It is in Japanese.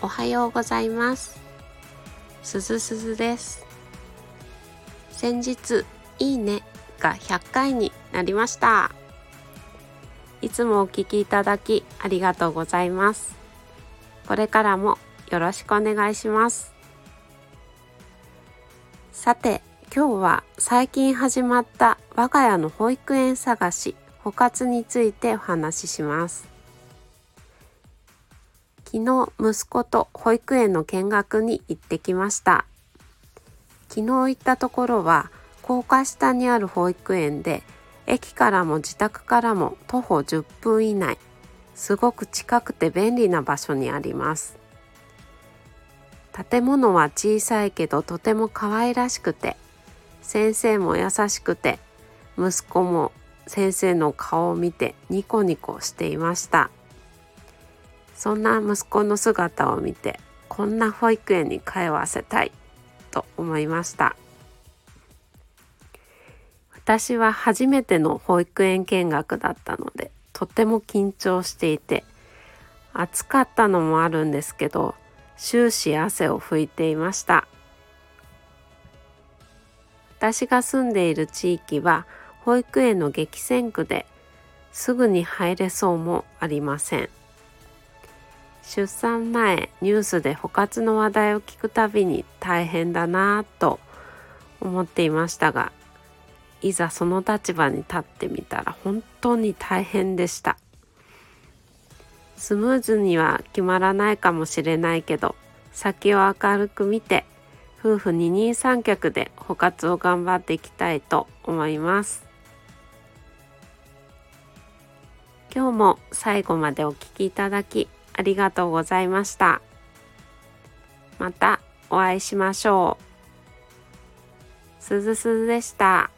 おはようございます。すずすずです。先日いいねが100回になりました。いつもお聞きいただきありがとうございます。これからもよろしくお願いします。さて今日は最近始まった我が家の保育園探し補活についてお話しします。昨日息子と保育園の見学に行ってきました。昨日行ったところは高架下にある保育園で駅からも自宅からも徒歩10分以内。すごく近くて便利な場所にあります。建物は小さいけどとても可愛らしくて先生も優しくて息子も先生の顔を見てニコニコしていました。そんな息子の姿を見てこんな保育園に通わせたいと思いました。私は初めての保育園見学だったのでとても緊張していて暑かったのもあるんですけど終始汗を拭いていました。私が住んでいる地域は保育園の激戦区ですぐに入れそうもありません。出産前ニュースで補活の話題を聞くたびに大変だなぁと思っていましたがいざその立場に立ってみたら本当に大変でした。スムーズには決まらないかもしれないけど先を明るく見て夫婦二人三脚で補活を頑張っていきたいと思います。今日も最後までお聴きいただきありがとうございました。またお会いしましょう。すずすずでした。